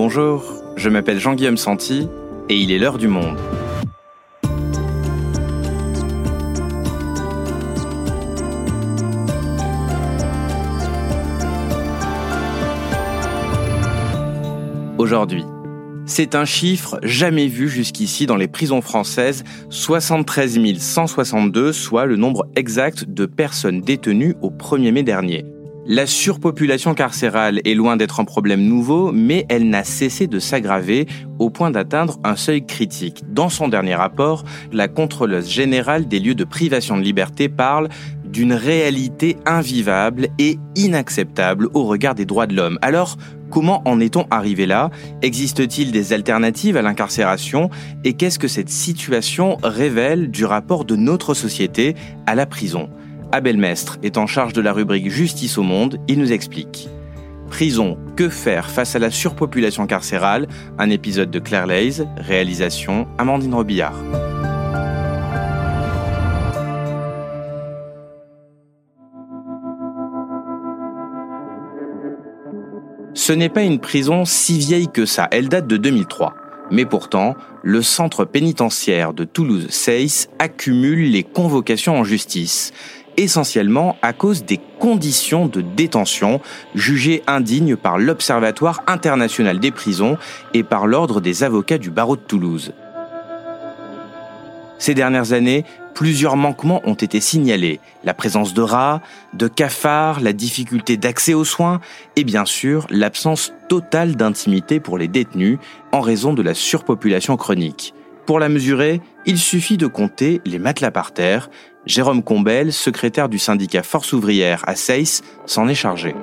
bonjour, je m'appelle Jean-Guillaume Santi et il est l'heure du monde. Aujourd'hui, c'est un chiffre jamais vu jusqu'ici dans les prisons françaises, 73 162, soit le nombre exact de personnes détenues au 1er mai dernier. La surpopulation carcérale est loin d'être un problème nouveau, mais elle n'a cessé de s'aggraver au point d'atteindre un seuil critique. Dans son dernier rapport, la contrôleuse générale des lieux de privation de liberté parle d'une réalité invivable et inacceptable au regard des droits de l'homme. Alors, comment en est-on arrivé là? Existe-t-il des alternatives à l'incarcération? Et qu'est-ce que cette situation révèle du rapport de notre société à la prison? Abel Mestre est en charge de la rubrique Justice au monde, il nous explique. Prison, que faire face à la surpopulation carcérale? Un épisode de Claire Lays, réalisation Amandine Robillard. Ce n'est pas une prison si vieille que ça, elle date de 2003. Mais pourtant, le centre pénitentiaire de Toulouse-Seyss accumule les convocations en justice essentiellement à cause des conditions de détention jugées indignes par l'Observatoire international des prisons et par l'Ordre des avocats du barreau de Toulouse. Ces dernières années, plusieurs manquements ont été signalés. La présence de rats, de cafards, la difficulté d'accès aux soins et bien sûr l'absence totale d'intimité pour les détenus en raison de la surpopulation chronique. Pour la mesurer, il suffit de compter les matelas par terre. Jérôme Combel, secrétaire du syndicat Force ouvrière à Seyss, s'en est chargé.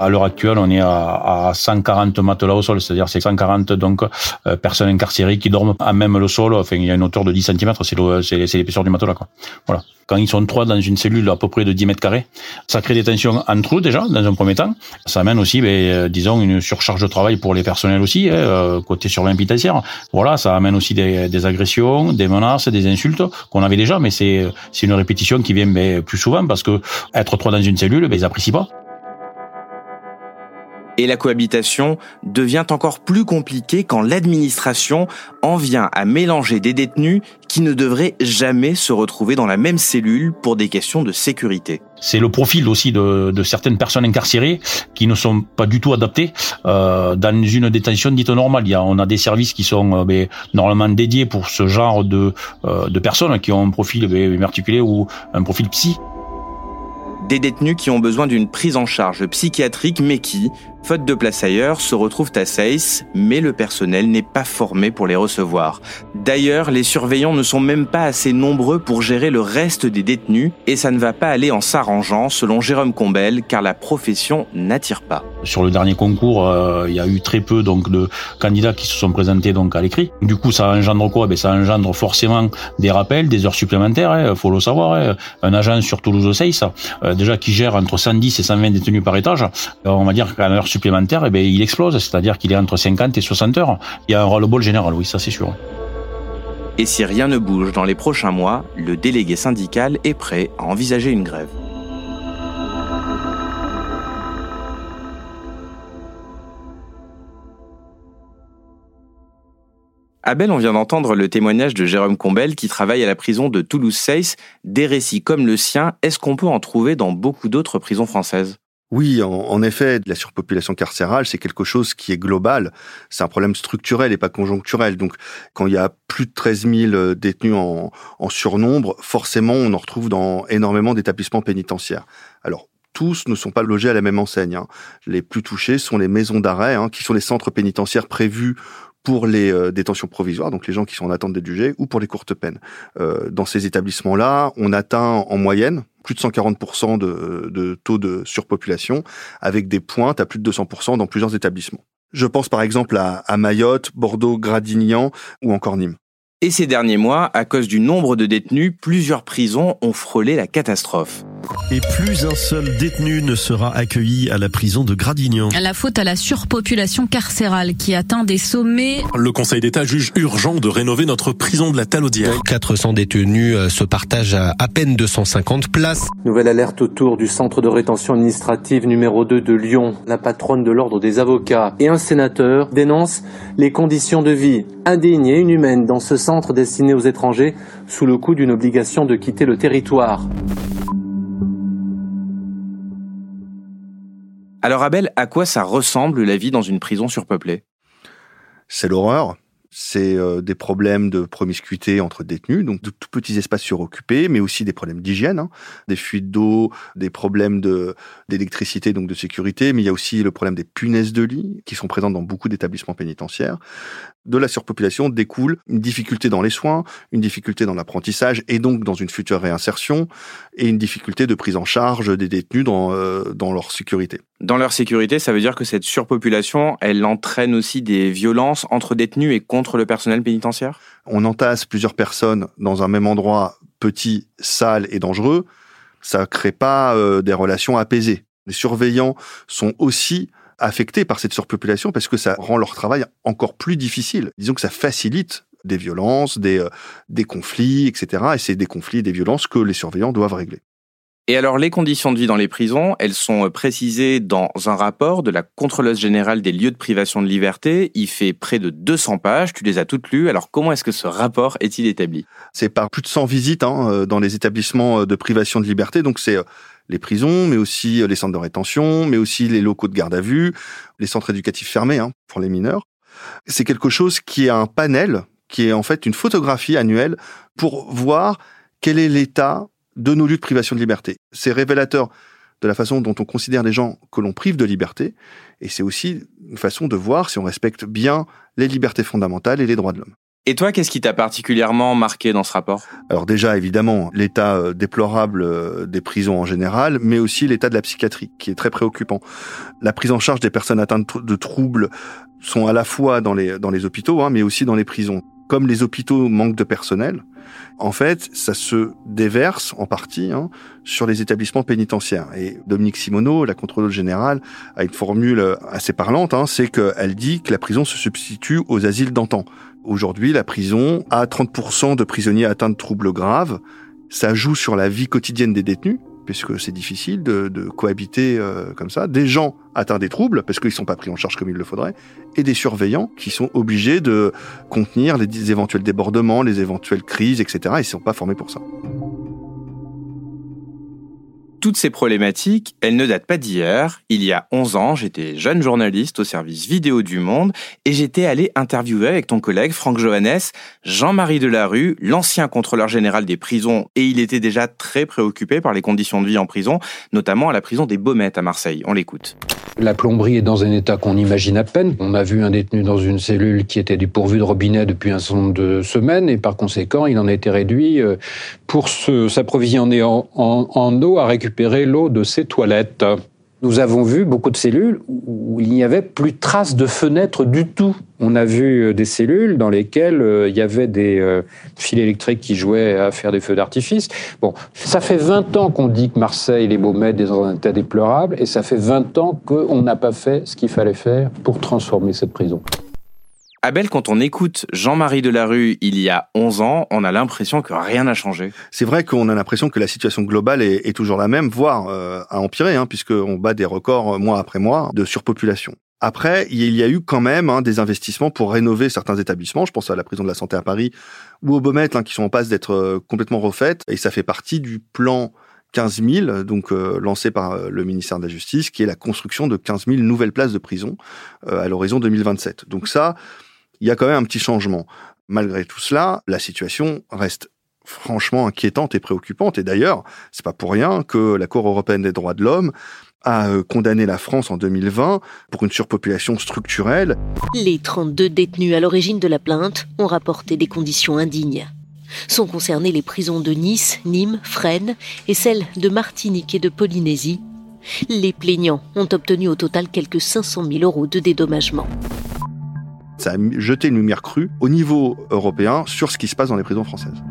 À l'heure actuelle, on est à, 140 matelas au sol, c'est-à-dire c'est 140 donc euh, personnes incarcérées qui dorment à même le sol. Enfin, il y a une hauteur de 10 cm, c'est l'épaisseur du matelas. Quoi. Voilà. Quand ils sont trois dans une cellule à peu près de 10 mètres carrés, ça crée des tensions entre eux déjà, dans un premier temps. Ça amène aussi, ben, euh, disons, une surcharge de travail pour les personnels aussi, hein, euh, côté surveillant pénitentiaire. Voilà, ça amène aussi des, des agressions, des menaces, des insultes qu'on avait déjà, mais c'est une répétition qui vient ben, plus souvent parce que être trois dans une cellule, ben, ils apprécient pas. Et la cohabitation devient encore plus compliquée quand l'administration en vient à mélanger des détenus qui ne devraient jamais se retrouver dans la même cellule pour des questions de sécurité. C'est le profil aussi de, certaines personnes incarcérées qui ne sont pas du tout adaptées euh, dans une détention dite normale. Il y a, on a des services qui sont euh, ben, normalement dédiés pour ce genre de, euh, de personnes qui ont un profil ben, articulé ou un profil psy. Des détenus qui ont besoin d'une prise en charge psychiatrique mais qui, faute de place ailleurs, se retrouvent à Seyss, mais le personnel n'est pas formé pour les recevoir. D'ailleurs, les surveillants ne sont même pas assez nombreux pour gérer le reste des détenus et ça ne va pas aller en s'arrangeant selon Jérôme Combel car la profession n'attire pas. Sur le dernier concours, euh, il y a eu très peu donc de candidats qui se sont présentés donc à l'écrit. Du coup, ça engendre quoi? Ben ça engendre forcément des rappels, des heures supplémentaires, hein, faut le savoir. Hein. Un agent sur Toulouse-Seyss, euh, déjà qui gère entre 110 et 120 détenus par étage, euh, on va dire qu'à l'heure supplémentaire, eh ben, il explose, c'est-à-dire qu'il est entre 50 et 60 heures. Il y a un roll-ball général, oui, ça c'est sûr. Et si rien ne bouge dans les prochains mois, le délégué syndical est prêt à envisager une grève. Abel, on vient d'entendre le témoignage de Jérôme Combel qui travaille à la prison de Toulouse-Seyss. Des récits comme le sien, est-ce qu'on peut en trouver dans beaucoup d'autres prisons françaises? Oui, en, effet, la surpopulation carcérale, c'est quelque chose qui est global. C'est un problème structurel et pas conjoncturel. Donc, quand il y a plus de 13 000 euh, détenus en, surnombre, forcément, on en retrouve dans énormément d'établissements pénitentiaires. Alors, tous ne sont pas logés à la même enseigne. Hein. Les plus touchés sont les maisons d'arrêt, hein, qui sont les centres pénitentiaires prévus pour les euh, détentions provisoires, donc les gens qui sont en attente d'être jugés, ou pour les courtes peines. Euh, dans ces établissements-là, on atteint en moyenne, plus de 140% de, de taux de surpopulation, avec des pointes à plus de 200% dans plusieurs établissements. Je pense par exemple à, à Mayotte, Bordeaux, Gradignan ou encore Nîmes. Et ces derniers mois, à cause du nombre de détenus, plusieurs prisons ont frôlé la catastrophe. Et plus un seul détenu ne sera accueilli à la prison de Gradignan. La faute à la surpopulation carcérale qui atteint des sommets. Le Conseil d'État juge urgent de rénover notre prison de la Talaudière. 400 détenus euh, se partagent à à peine 250 places. Nouvelle alerte autour du centre de rétention administrative numéro 2 de Lyon. La patronne de l'ordre des avocats et un sénateur dénoncent les conditions de vie indignes et inhumaines dans ce centre destiné aux étrangers sous le coup d'une obligation de quitter le territoire. Alors Abel, à quoi ça ressemble la vie dans une prison surpeuplée? C'est l'horreur. C'est euh, des problèmes de promiscuité entre détenus, donc de tout petits espaces suroccupés, mais aussi des problèmes d'hygiène, hein. des fuites d'eau, des problèmes d'électricité, donc de sécurité, mais il y a aussi le problème des punaises de lit qui sont présentes dans beaucoup d'établissements pénitentiaires. De la surpopulation découle une difficulté dans les soins, une difficulté dans l'apprentissage et donc dans une future réinsertion, et une difficulté de prise en charge des détenus dans, euh, dans leur sécurité. Dans leur sécurité, ça veut dire que cette surpopulation, elle entraîne aussi des violences entre détenus et contre le personnel pénitentiaire? On entasse plusieurs personnes dans un même endroit petit, sale et dangereux, ça crée pas euh, des relations apaisées. Les surveillants sont aussi affectés par cette surpopulation parce que ça rend leur travail encore plus difficile. Disons que ça facilite des violences, des, euh, des conflits, etc. Et c'est des conflits et des violences que les surveillants doivent régler. Et alors, les conditions de vie dans les prisons, elles sont précisées dans un rapport de la contrôleuse générale des lieux de privation de liberté. Il fait près de 200 pages, tu les as toutes lues. Alors, comment est-ce que ce rapport est-il établi? C'est par plus de 100 visites hein, euh, dans les établissements de privation de liberté. Donc, c'est euh, les prisons, mais aussi les centres de rétention, mais aussi les locaux de garde à vue, les centres éducatifs fermés hein, pour les mineurs. C'est quelque chose qui est un panel, qui est en fait une photographie annuelle pour voir quel est l'état de nos lieux de privation de liberté. C'est révélateur de la façon dont on considère les gens que l'on prive de liberté, et c'est aussi une façon de voir si on respecte bien les libertés fondamentales et les droits de l'homme. Et toi, qu'est-ce qui t'a particulièrement marqué dans ce rapport? Alors déjà, évidemment, l'état euh, déplorable euh, des prisons en général, mais aussi l'état de la psychiatrie, qui est très préoccupant. La prise en charge des personnes atteintes de troubles sont à la fois dans les, dans les hôpitaux, hein, mais aussi dans les prisons. Comme les hôpitaux manquent de personnel, en fait, ça se déverse en partie hein, sur les établissements pénitentiaires. Et Dominique Simoneau, la contrôleuse générale, a une formule assez parlante, hein, c'est qu'elle dit que la prison se substitue aux asiles d'antan. Aujourd'hui, la prison a 30% de prisonniers atteints de troubles graves. Ça joue sur la vie quotidienne des détenus, puisque c'est difficile de, de cohabiter euh, comme ça. Des gens atteints des troubles, parce qu'ils ne sont pas pris en charge comme il le faudrait, et des surveillants qui sont obligés de contenir les éventuels débordements, les éventuelles crises, etc. Et ils ne sont pas formés pour ça toutes ces problématiques, elles ne datent pas d'hier. Il y a 11 ans, j'étais jeune journaliste au service vidéo du Monde et j'étais allé interviewer avec ton collègue Franck Johannes, Jean-Marie Delarue, l'ancien contrôleur général des prisons et il était déjà très préoccupé par les conditions de vie en prison, notamment à la prison des Baumettes à Marseille. On l'écoute. La plomberie est dans un état qu'on imagine à peine. On a vu un détenu dans une cellule qui était dépourvue de robinet depuis un certain nombre de semaines et par conséquent, il en a été réduit euh, pour s'approvisionner en, en, en eau à récupérer l'eau de ses toilettes. Nous avons vu beaucoup de cellules où il n'y avait plus de traces de fenêtres du tout. On a vu euh, des cellules dans lesquelles euh, il y avait des euh, fils électriques qui jouaient à faire des feux d'artifice. Bon, ça fait 20 ans qu'on dit que Marseille, les Baumettes, est dans un état déplorable, et ça fait 20 ans qu'on n'a pas fait ce qu'il fallait faire pour transformer cette prison. Abel, quand on écoute Jean-Marie Delarue il y a 11 ans, on a l'impression que rien n'a changé. C'est vrai qu'on a l'impression que la situation globale est, toujours la même, voire euh, a empiré, hein, puisqu'on bat des records mois après mois de surpopulation. Après, il y a eu quand même hein, des investissements pour rénover certains établissements. Je pense à la prison de la santé à Paris ou au Baumettes, hein, qui sont en passe d'être euh, complètement refaites. Et ça fait partie du plan 15 000, donc euh, lancé par euh, le ministère de la Justice, qui est la construction de 15 000 nouvelles places de prison euh, à l'horizon 2027. Donc ça, il y a quand même un petit changement. Malgré tout cela, la situation reste franchement inquiétante et préoccupante. Et d'ailleurs, c'est pas pour rien que la Cour européenne des droits de l'homme a condamné la France en 2020 pour une surpopulation structurelle. Les 32 détenus à l'origine de la plainte ont rapporté des conditions indignes. Sont concernées les prisons de Nice, Nîmes, Fresnes et celles de Martinique et de Polynésie. Les plaignants ont obtenu au total quelques 500 000 euros de dédommagement. Ça a jeté une lumière crue au niveau européen sur ce qui se passe dans les prisons françaises.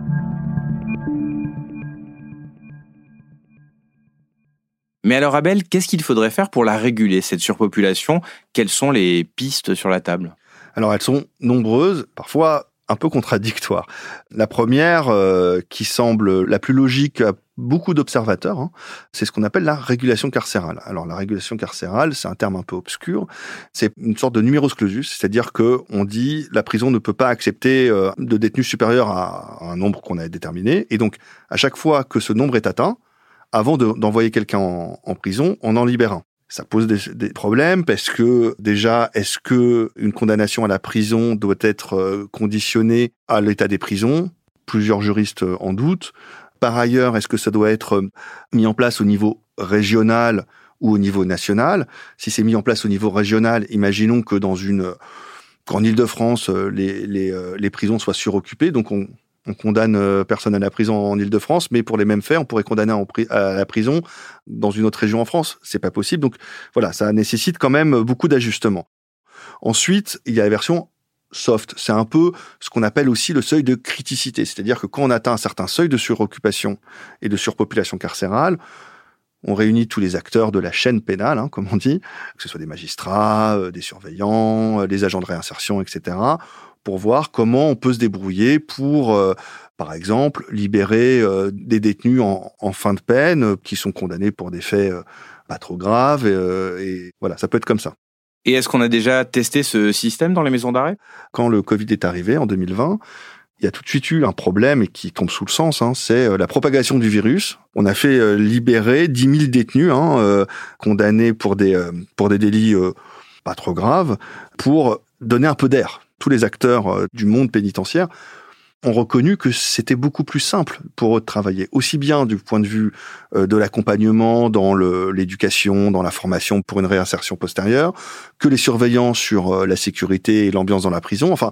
Mais alors Abel, qu'est-ce qu'il faudrait faire pour la réguler, cette surpopulation? Quelles sont les pistes sur la table? Alors elles sont nombreuses, parfois un peu contradictoires. La première, euh, qui semble la plus logique à beaucoup d'observateurs, hein, c'est ce qu'on appelle la régulation carcérale. Alors la régulation carcérale, c'est un terme un peu obscur, c'est une sorte de numerus clausus, c'est-à-dire que on dit la prison ne peut pas accepter euh, de détenus supérieurs à un nombre qu'on a déterminé, et donc à chaque fois que ce nombre est atteint, avant d'envoyer quelqu'un en, prison, on en libère un. Ça pose des, problèmes parce que déjà, est-ce que une condamnation à la prison doit être euh, conditionnée à l'état des prisons? Plusieurs juristes euh, en doutent. Par ailleurs, est-ce que ça doit être euh, mis en place au niveau régional ou au niveau national? Si c'est mis en place au niveau régional, imaginons que dans une qu'en Île-de-France, les, les, les prisons soient suroccupées, donc on, on condamne euh, personne à la prison en Ile-de-France, mais pour les mêmes faits, on pourrait condamner à la prison dans une autre région en France. C'est pas possible. Donc voilà, ça nécessite quand même beaucoup d'ajustements. Ensuite, il y a la version soft. C'est un peu ce qu'on appelle aussi le seuil de criticité. C'est-à-dire que quand on atteint un certain seuil de suroccupation et de surpopulation carcérale, on réunit tous les acteurs de la chaîne pénale, hein, comme on dit, que ce soit des magistrats, euh, des surveillants, euh, des agents de réinsertion, etc pour voir comment on peut se débrouiller pour, euh, par exemple, libérer euh, des détenus en, fin de peine euh, qui sont condamnés pour des faits pas trop graves. Et, voilà, ça peut être comme ça. Et est-ce qu'on a déjà testé ce système dans les maisons d'arrêt? Quand le Covid est arrivé en 2020, il y a tout de suite eu un problème et qui tombe sous le sens, hein, c'est la propagation du virus. On a fait libérer 10 000 détenus hein, condamnés pour des, pour des délits pas trop graves, pour donner un peu d'air tous les acteurs euh, du monde pénitentiaire ont reconnu que c'était beaucoup plus simple pour eux de travailler, aussi bien du point de vue euh, de l'accompagnement dans l'éducation, dans la formation pour une réinsertion postérieure, que les surveillants sur euh, la sécurité et l'ambiance dans la prison. Enfin,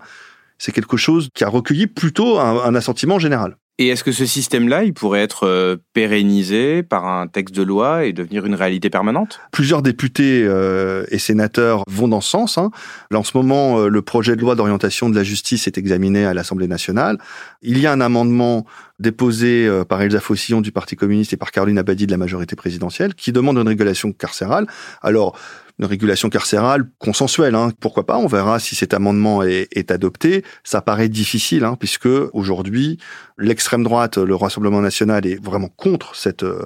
c'est quelque chose qui a recueilli plutôt un assentiment général. Et est-ce que ce système-là, il pourrait être euh, pérennisé par un texte de loi et devenir une réalité permanente? Plusieurs députés euh, et sénateurs vont dans ce sens. Hein. Là, en ce moment, euh, le projet de loi d'orientation de la justice est examiné à l'Assemblée nationale. Il y a un amendement déposé par Elsa Fossillon du Parti communiste et par Caroline Abadi de la majorité présidentielle qui demande une régulation carcérale. Alors, une régulation carcérale consensuelle. Hein. Pourquoi pas? On verra si cet amendement est, adopté. Ça paraît difficile, hein, puisque aujourd'hui, l'extrême droite, le Rassemblement national, est vraiment contre cette, euh,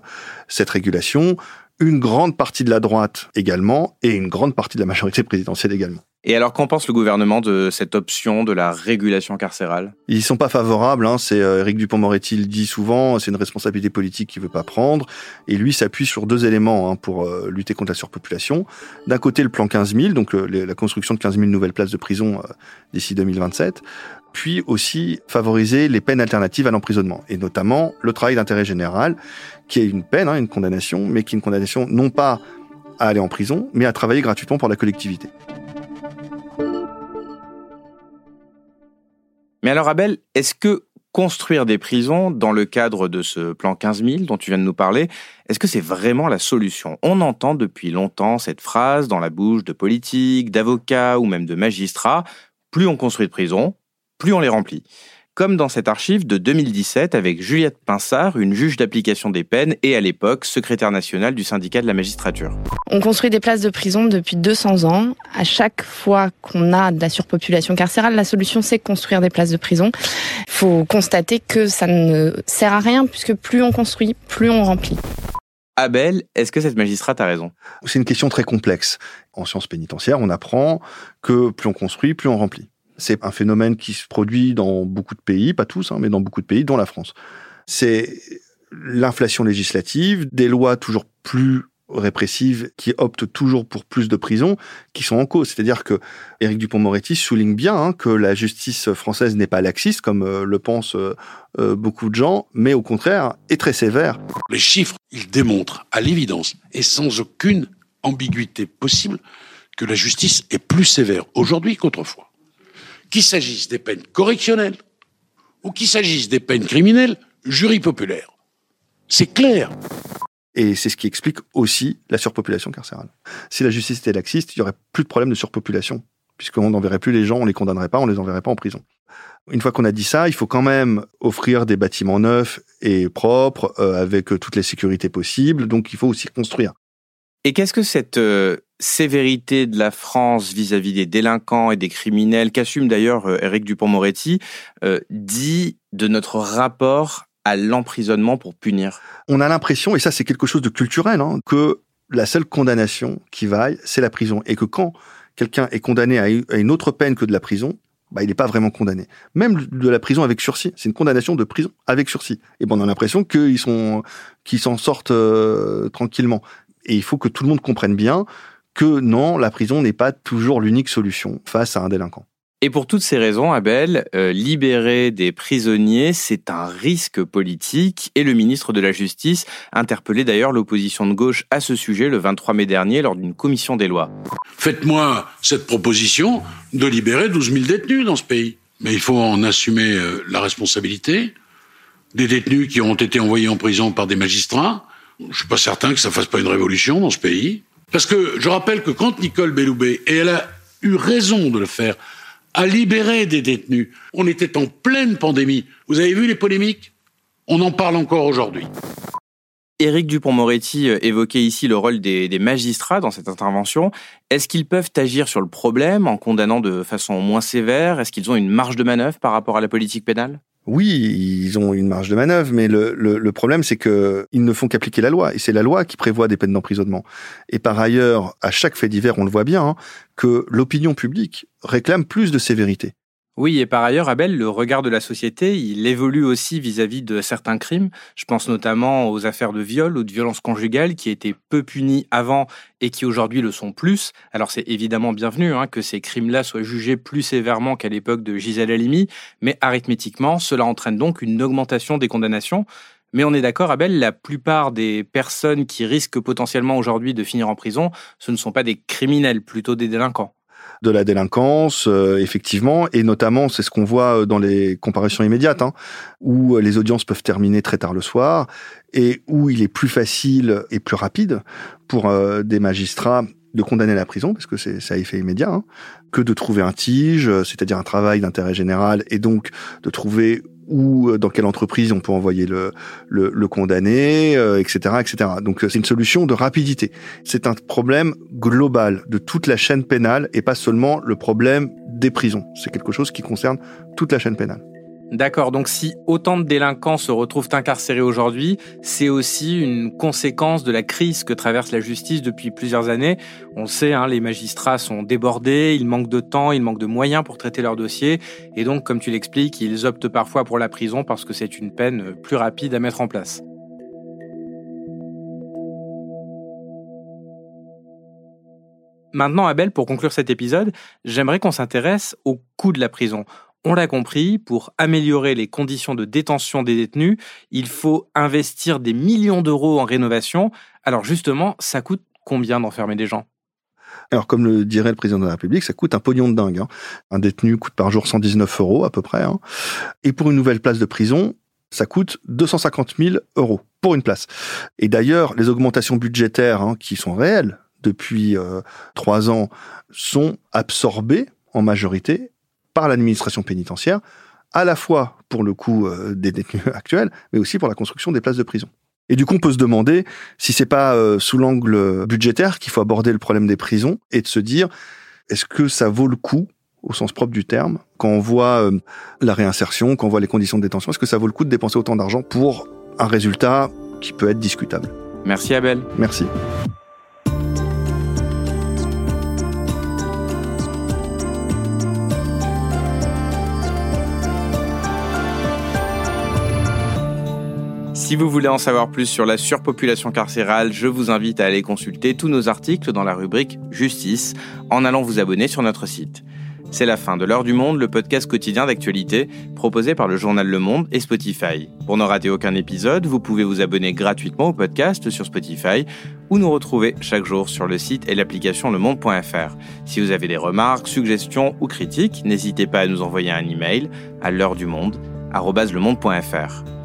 cette régulation. Une grande partie de la droite également, et une grande partie de la majorité présidentielle également. Et alors, qu'en pense le gouvernement de cette option de la régulation carcérale? Ils sont pas favorables. Hein. C'est euh, Éric Dupont-Moretti le dit souvent. C'est une responsabilité politique qu'il veut pas prendre. Et lui s'appuie sur deux éléments hein, pour euh, lutter contre la surpopulation. D'un côté, le plan 15 000, donc euh, la construction de 15 000 nouvelles places de prison d'ici 2027 puis aussi favoriser les peines alternatives à l'emprisonnement, et notamment le travail d'intérêt général, qui est une peine, hein, une condamnation, mais qui est une condamnation non pas à aller en prison, mais à travailler gratuitement pour la collectivité. Mais alors Abel, est-ce que construire des prisons dans le cadre de ce plan 15 000 dont tu viens de nous parler, est-ce que c'est vraiment la solution? On entend depuis longtemps cette phrase dans la bouche de politiques, d'avocats ou même de magistrats, plus on construit de prisons, plus on les remplit comme dans cette archive de 2017 avec Juliette Pinsard, une juge d'application des peines et à l'époque secrétaire nationale du syndicat de la magistrature. On construit des places de prison depuis 200 ans. À chaque fois qu'on a de la surpopulation carcérale, la solution c'est construire des places de prison. Il faut constater que ça ne sert à rien puisque plus on construit, plus on remplit. Abel, est-ce que cette magistrate a raison? C'est une question très complexe. En sciences pénitentiaires, on apprend que plus on construit, plus on remplit. C'est un phénomène qui se produit dans beaucoup de pays, pas tous, hein, mais dans beaucoup de pays, dont la France. C'est l'inflation législative, des lois toujours plus répressives qui optent toujours pour plus de prisons qui sont en cause. C'est-à-dire que Éric Dupont-Moretti souligne bien hein, que la justice française n'est pas laxiste comme euh, le pensent euh, euh, beaucoup de gens, mais au contraire est très sévère. Les chiffres, ils démontrent à l'évidence et sans aucune ambiguïté possible que la justice est plus sévère aujourd'hui qu'autrefois qu'il s'agisse des peines correctionnelles ou qu'il s'agisse des peines criminelles, jury populaire. C'est clair. Et c'est ce qui explique aussi la surpopulation carcérale. Si la justice était laxiste, il y aurait plus de problème de surpopulation puisqu'on n'enverrait plus les gens, on les condamnerait pas, on les enverrait pas en prison. Une fois qu'on a dit ça, il faut quand même offrir des bâtiments neufs et propres, euh, avec toutes les sécurités possibles, donc il faut aussi construire. Et qu'est-ce que cette euh, sévérité de la France vis-à-vis des délinquants et des criminels, qu'assume d'ailleurs euh, Éric Dupont-Moretti, dit de notre rapport à l'emprisonnement pour punir? On a l'impression, et ça c'est quelque chose de culturel, hein, que la seule condamnation qui vaille, c'est la prison. Et que quand quelqu'un est condamné à une autre peine que de la prison, bah, il n'est pas vraiment condamné. Même de la prison avec sursis, c'est une condamnation de prison avec sursis. Et bon, on a l'impression qu'ils sont, qu'ils s'en sortent euh, tranquillement. Et il faut que tout le monde comprenne bien que non, la prison n'est pas toujours l'unique solution face à un délinquant. Et pour toutes ces raisons, Abel, euh, libérer des prisonniers, c'est un risque politique. Et le ministre de la Justice interpellait d'ailleurs l'opposition de gauche à ce sujet le 23 mai dernier lors d'une commission des lois. Faites-moi cette proposition de libérer 12 000 détenus dans ce pays. Mais il faut en assumer euh, la responsabilité. Des détenus qui ont été envoyés en prison par des magistrats. Je ne suis pas certain que ça fasse pas une révolution dans ce pays. Parce que je rappelle que quand Nicole Belloubet, et elle a eu raison de le faire, à libérer des détenus. On était en pleine pandémie. Vous avez vu les polémiques? On en parle encore aujourd'hui. Éric Dupont-Moretti euh, évoquait ici le rôle des, des magistrats dans cette intervention. Est-ce qu'ils peuvent agir sur le problème en condamnant de façon moins sévère? Est-ce qu'ils ont une marge de manœuvre par rapport à la politique pénale? Oui, ils ont une marge de manœuvre, mais le, problème, c'est que ils ne font qu'appliquer la loi, et c'est la loi qui prévoit des peines d'emprisonnement. Et par ailleurs, à chaque fait divers, on le voit bien, hein, que l'opinion publique réclame plus de sévérité. Oui, et par ailleurs, Abel, le regard de la société, il évolue aussi vis-à-vis de certains crimes. Je pense notamment aux affaires de viol ou de violence conjugale qui étaient peu punies avant et qui aujourd'hui le sont plus. Alors c'est évidemment bienvenu hein, que ces crimes-là soient jugés plus sévèrement qu'à l'époque de Gisèle Halimi, mais arithmétiquement, cela entraîne donc une augmentation des condamnations. Mais on est d'accord, Abel, la plupart des personnes qui risquent potentiellement aujourd'hui de finir en prison, ce ne sont pas des criminels, plutôt des délinquants de la délinquance, euh, effectivement, et notamment c'est ce qu'on voit euh, dans les comparaisons immédiates, hein, où euh, les audiences peuvent terminer très tard le soir et où il est plus facile et plus rapide pour des magistrats de condamner la prison, parce que c'est ça effet immédiat, hein, que de trouver un tige, c'est-à-dire un travail d'intérêt général, et donc de trouver où, euh, dans quelle entreprise on peut envoyer le, le, le condamné, etc., euh, etc. Donc euh, c'est une solution de rapidité. C'est un problème global de toute la chaîne pénale et pas seulement le problème des prisons. C'est quelque chose qui concerne toute la chaîne pénale. D'accord, donc si autant de délinquants se retrouvent incarcérés aujourd'hui, c'est aussi une conséquence de la crise que traverse la justice depuis plusieurs années. On sait, hein, les magistrats sont débordés, ils manquent de temps, ils manquent de moyens pour traiter leurs dossiers, et donc, comme tu l'expliques, ils optent parfois pour la prison parce que c'est une peine plus rapide à mettre en place. Maintenant, Abel, pour conclure cet épisode, j'aimerais qu'on s'intéresse au coût de la prison. On l'a compris, pour améliorer les conditions de détention des détenus, il faut investir des millions d'euros en rénovation. Alors justement, ça coûte combien d'enfermer des gens? Alors, comme le dirait le président de la République, ça coûte un pognon de dingue. Hein. Un détenu coûte par jour 119 euros à peu près. Hein. Et pour une nouvelle place de prison, ça coûte 250 000 euros pour une place. Et d'ailleurs, les augmentations budgétaires hein, qui sont réelles depuis euh, trois ans sont absorbées en majorité par l'administration pénitentiaire, à la fois pour le coût euh, des détenus actuels, mais aussi pour la construction des places de prison. Et du coup, on peut se demander si c'est pas euh, sous l'angle budgétaire qu'il faut aborder le problème des prisons et de se dire est-ce que ça vaut le coup au sens propre du terme, quand on voit euh, la réinsertion, quand on voit les conditions de détention, est-ce que ça vaut le coup de dépenser autant d'argent pour un résultat qui peut être discutable? Merci Abel. Merci. Si vous voulez en savoir plus sur la surpopulation carcérale, je vous invite à aller consulter tous nos articles dans la rubrique Justice en allant vous abonner sur notre site. C'est la fin de l'heure du monde, le podcast quotidien d'actualité proposé par le journal Le Monde et Spotify. Pour ne rater aucun épisode, vous pouvez vous abonner gratuitement au podcast sur Spotify ou nous retrouver chaque jour sur le site et l'application lemonde.fr. Si vous avez des remarques, suggestions ou critiques, n'hésitez pas à nous envoyer un email à l'heure du monde